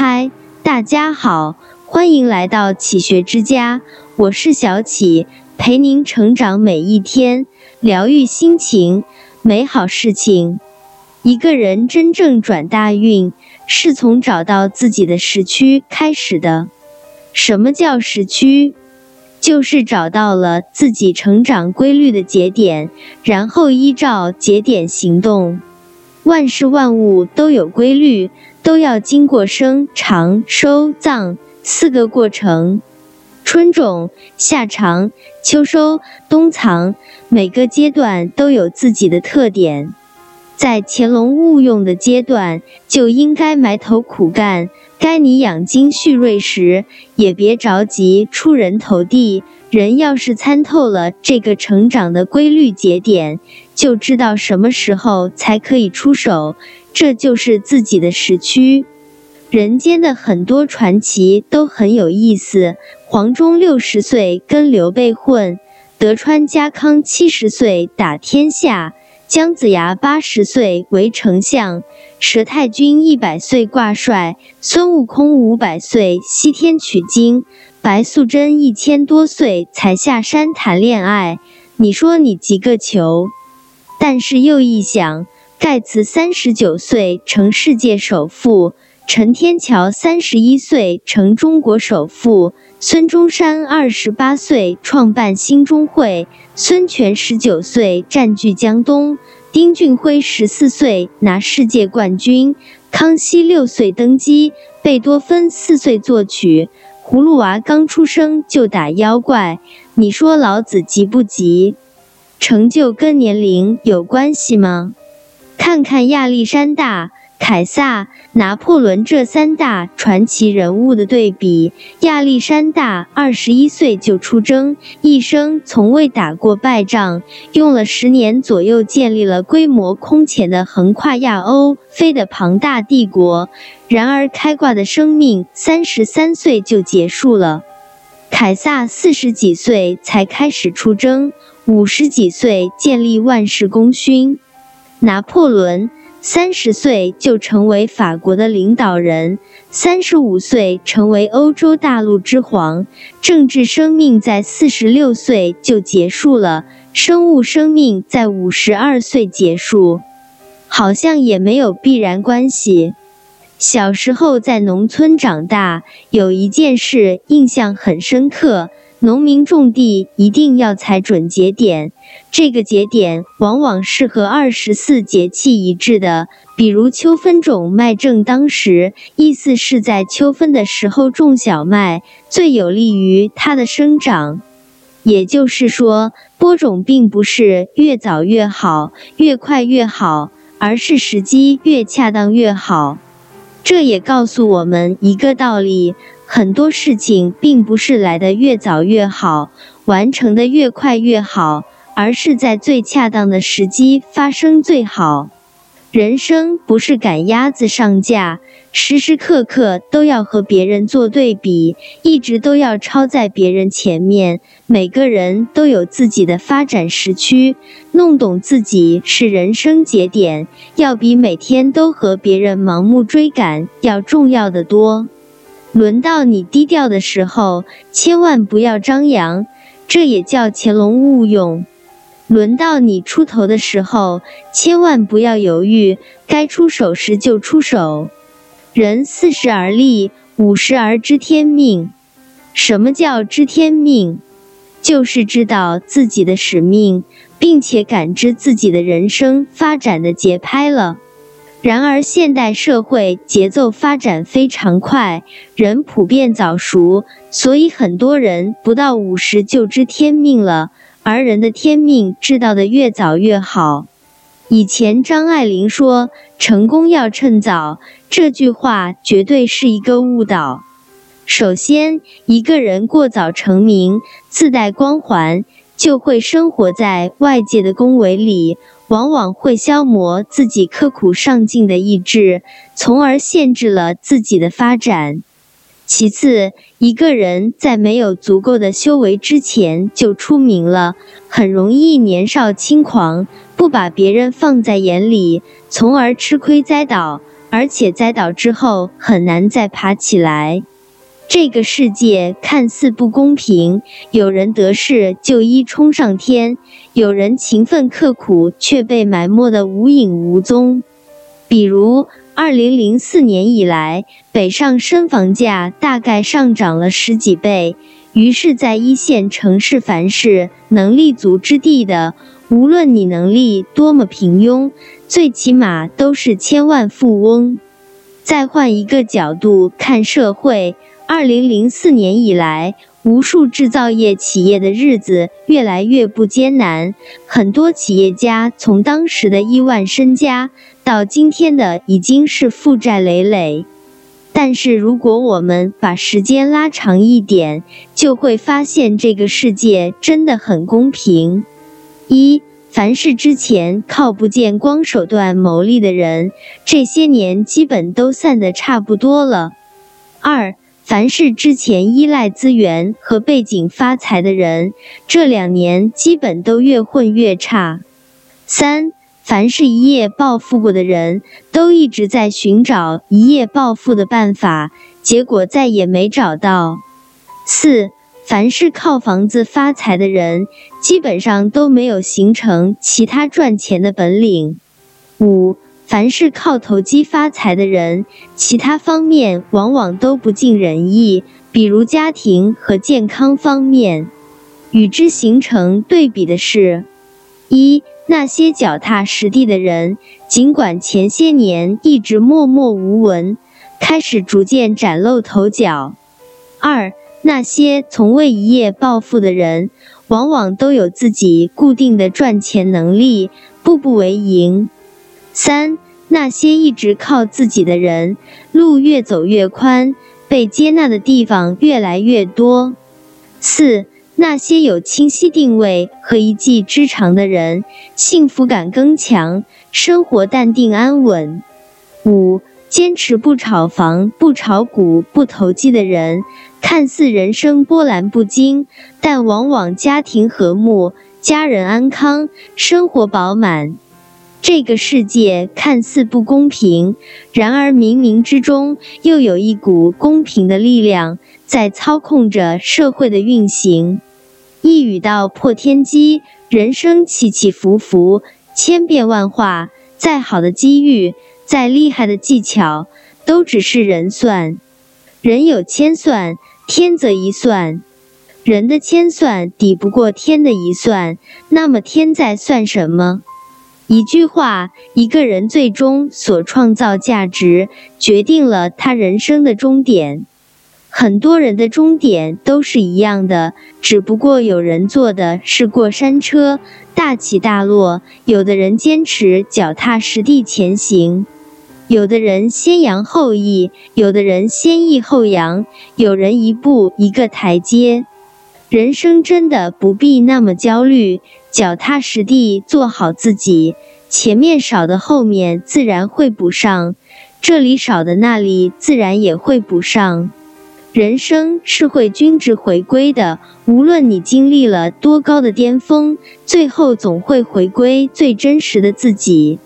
嗨，大家好，欢迎来到启学之家，我是小启，陪您成长每一天，疗愈心情，美好事情。一个人真正转大运，是从找到自己的时区开始的。什么叫时区？就是找到了自己成长规律的节点，然后依照节点行动。万事万物都有规律。都要经过生长收藏四个过程，春种、夏藏、秋收、冬藏，每个阶段都有自己的特点。在潜龙勿用的阶段，就应该埋头苦干；该你养精蓄锐时，也别着急出人头地。人要是参透了这个成长的规律节点，就知道什么时候才可以出手。这就是自己的时区。人间的很多传奇都很有意思。黄忠六十岁跟刘备混，德川家康七十岁打天下，姜子牙八十岁为丞相，佘太君一百岁挂帅，孙悟空五百岁西天取经，白素贞一千多岁才下山谈恋爱。你说你急个球？但是又一想。盖茨三十九岁成世界首富，陈天桥三十一岁成中国首富，孙中山二十八岁创办兴中会，孙权十九岁占据江东，丁俊晖十四岁拿世界冠军，康熙六岁登基，贝多芬四岁作曲，葫芦娃刚出生就打妖怪。你说老子急不急？成就跟年龄有关系吗？看看亚历山大、凯撒、拿破仑这三大传奇人物的对比。亚历山大二十一岁就出征，一生从未打过败仗，用了十年左右建立了规模空前的横跨亚欧非的庞大帝国。然而，开挂的生命三十三岁就结束了。凯撒四十几岁才开始出征，五十几岁建立万世功勋。拿破仑三十岁就成为法国的领导人，三十五岁成为欧洲大陆之皇。政治生命在四十六岁就结束了，生物生命在五十二岁结束，好像也没有必然关系。小时候在农村长大，有一件事印象很深刻。农民种地一定要踩准节点，这个节点往往是和二十四节气一致的。比如秋分种麦正当时，意思是在秋分的时候种小麦，最有利于它的生长。也就是说，播种并不是越早越好、越快越好，而是时机越恰当越好。这也告诉我们一个道理。很多事情并不是来的越早越好，完成的越快越好，而是在最恰当的时机发生最好。人生不是赶鸭子上架，时时刻刻都要和别人做对比，一直都要超在别人前面。每个人都有自己的发展时区，弄懂自己是人生节点，要比每天都和别人盲目追赶要重要的多。轮到你低调的时候，千万不要张扬，这也叫潜龙勿用。轮到你出头的时候，千万不要犹豫，该出手时就出手。人四十而立，五十而知天命。什么叫知天命？就是知道自己的使命，并且感知自己的人生发展的节拍了。然而，现代社会节奏发展非常快，人普遍早熟，所以很多人不到五十就知天命了。而人的天命知道的越早越好。以前张爱玲说“成功要趁早”，这句话绝对是一个误导。首先，一个人过早成名，自带光环，就会生活在外界的恭维里。往往会消磨自己刻苦上进的意志，从而限制了自己的发展。其次，一个人在没有足够的修为之前就出名了，很容易年少轻狂，不把别人放在眼里，从而吃亏栽倒。而且栽倒之后很难再爬起来。这个世界看似不公平，有人得势就一冲上天，有人勤奋刻苦却被埋没的无影无踪。比如，二零零四年以来，北上深房价大概上涨了十几倍，于是，在一线城市，凡是能立足之地的，无论你能力多么平庸，最起码都是千万富翁。再换一个角度看社会。二零零四年以来，无数制造业企业的日子越来越不艰难，很多企业家从当时的亿万身家，到今天的已经是负债累累。但是，如果我们把时间拉长一点，就会发现这个世界真的很公平。一，凡是之前靠不见光手段牟利的人，这些年基本都散得差不多了。二。凡是之前依赖资源和背景发财的人，这两年基本都越混越差。三，凡是一夜暴富过的人，都一直在寻找一夜暴富的办法，结果再也没找到。四，凡是靠房子发财的人，基本上都没有形成其他赚钱的本领。五。凡是靠投机发财的人，其他方面往往都不尽人意，比如家庭和健康方面。与之形成对比的是，一那些脚踏实地的人，尽管前些年一直默默无闻，开始逐渐崭露头角；二那些从未一夜暴富的人，往往都有自己固定的赚钱能力，步步为营。三，那些一直靠自己的人，路越走越宽，被接纳的地方越来越多。四，那些有清晰定位和一技之长的人，幸福感更强，生活淡定安稳。五，坚持不炒房、不炒股、不投机的人，看似人生波澜不惊，但往往家庭和睦，家人安康，生活饱满。这个世界看似不公平，然而冥冥之中又有一股公平的力量在操控着社会的运行。一语道破天机，人生起起伏伏，千变万化。再好的机遇，再厉害的技巧，都只是人算。人有千算，天则一算。人的千算抵不过天的一算，那么天在算什么？一句话，一个人最终所创造价值，决定了他人生的终点。很多人的终点都是一样的，只不过有人坐的是过山车，大起大落；有的人坚持脚踏实地前行；有的人先扬后抑；有的人先抑后扬；有人一步一个台阶。人生真的不必那么焦虑。脚踏实地做好自己，前面少的后面自然会补上，这里少的那里自然也会补上。人生是会均值回归的，无论你经历了多高的巅峰，最后总会回归最真实的自己。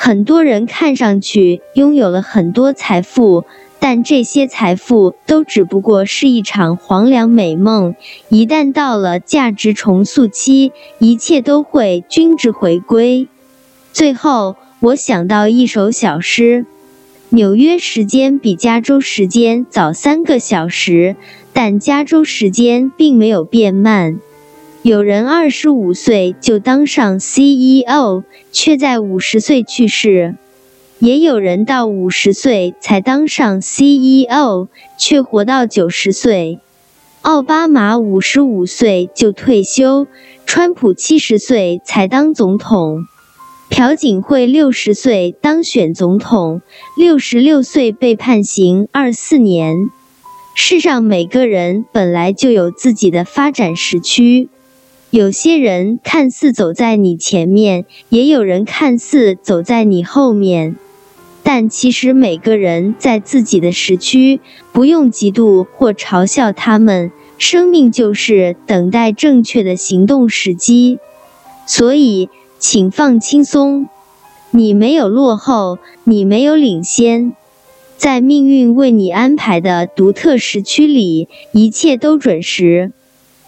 很多人看上去拥有了很多财富。但这些财富都只不过是一场黄粱美梦，一旦到了价值重塑期，一切都会均值回归。最后，我想到一首小诗：纽约时间比加州时间早三个小时，但加州时间并没有变慢。有人二十五岁就当上 CEO，却在五十岁去世。也有人到五十岁才当上 CEO，却活到九十岁。奥巴马五十五岁就退休，川普七十岁才当总统，朴槿惠六十岁当选总统，六十六岁被判刑二四年。世上每个人本来就有自己的发展时区，有些人看似走在你前面，也有人看似走在你后面。但其实每个人在自己的时区，不用嫉妒或嘲笑他们。生命就是等待正确的行动时机，所以请放轻松。你没有落后，你没有领先，在命运为你安排的独特时区里，一切都准时。